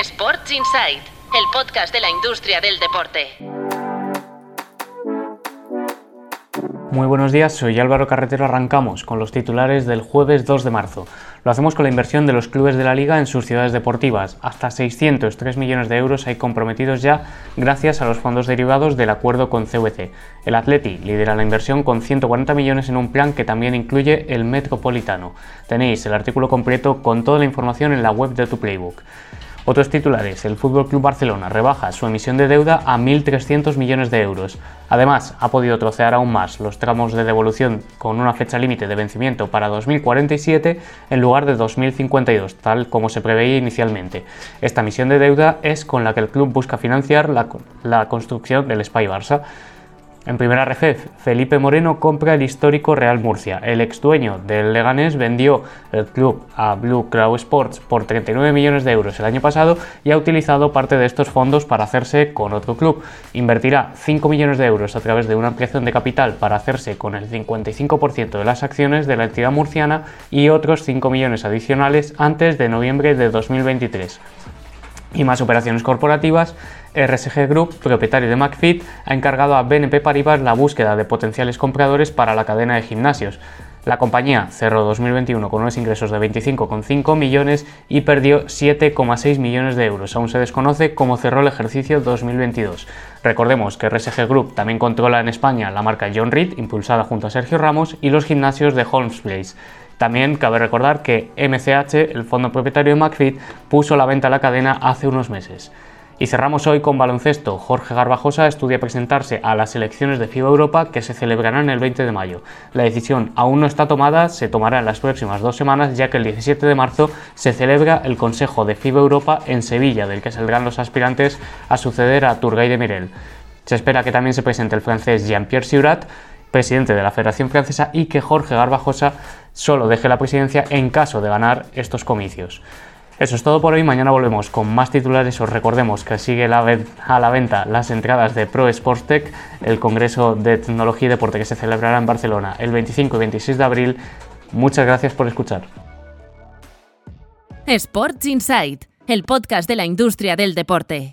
Sports Insight, el podcast de la industria del deporte. Muy buenos días, soy Álvaro Carretero. Arrancamos con los titulares del jueves 2 de marzo. Lo hacemos con la inversión de los clubes de la liga en sus ciudades deportivas. Hasta 603 millones de euros hay comprometidos ya gracias a los fondos derivados del acuerdo con CVC. El Atleti lidera la inversión con 140 millones en un plan que también incluye el Metropolitano. Tenéis el artículo completo con toda la información en la web de tu Playbook. Otros titulares, el Club Barcelona rebaja su emisión de deuda a 1.300 millones de euros. Además, ha podido trocear aún más los tramos de devolución con una fecha límite de vencimiento para 2047 en lugar de 2052, tal como se preveía inicialmente. Esta emisión de deuda es con la que el club busca financiar la, la construcción del Spy Barça. En primera ref, Felipe Moreno compra el histórico Real Murcia. El ex dueño del Leganés vendió el club a Blue Crow Sports por 39 millones de euros el año pasado y ha utilizado parte de estos fondos para hacerse con otro club. Invertirá 5 millones de euros a través de una ampliación de capital para hacerse con el 55% de las acciones de la entidad murciana y otros 5 millones adicionales antes de noviembre de 2023 y más operaciones corporativas, RSG Group, propietario de McFit, ha encargado a BNP Paribas la búsqueda de potenciales compradores para la cadena de gimnasios. La compañía cerró 2021 con unos ingresos de 25,5 millones y perdió 7,6 millones de euros. Aún se desconoce cómo cerró el ejercicio 2022. Recordemos que RSG Group también controla en España la marca John Reed, impulsada junto a Sergio Ramos, y los gimnasios de Holmes Place. También cabe recordar que MCH, el fondo propietario de McFit, puso la venta a la cadena hace unos meses. Y cerramos hoy con baloncesto. Jorge Garbajosa estudia presentarse a las elecciones de FIBA Europa que se celebrarán el 20 de mayo. La decisión aún no está tomada, se tomará en las próximas dos semanas, ya que el 17 de marzo se celebra el Consejo de FIBA Europa en Sevilla, del que saldrán los aspirantes a suceder a Turgay de Mirel. Se espera que también se presente el francés Jean-Pierre Siurat, presidente de la Federación Francesa, y que Jorge Garbajosa solo deje la presidencia en caso de ganar estos comicios. Eso es todo por hoy. Mañana volvemos con más titulares. Os recordemos que sigue a la venta las entradas de Pro Sports Tech, el Congreso de Tecnología y Deporte que se celebrará en Barcelona el 25 y 26 de abril. Muchas gracias por escuchar. Sports Insight, el podcast de la industria del deporte.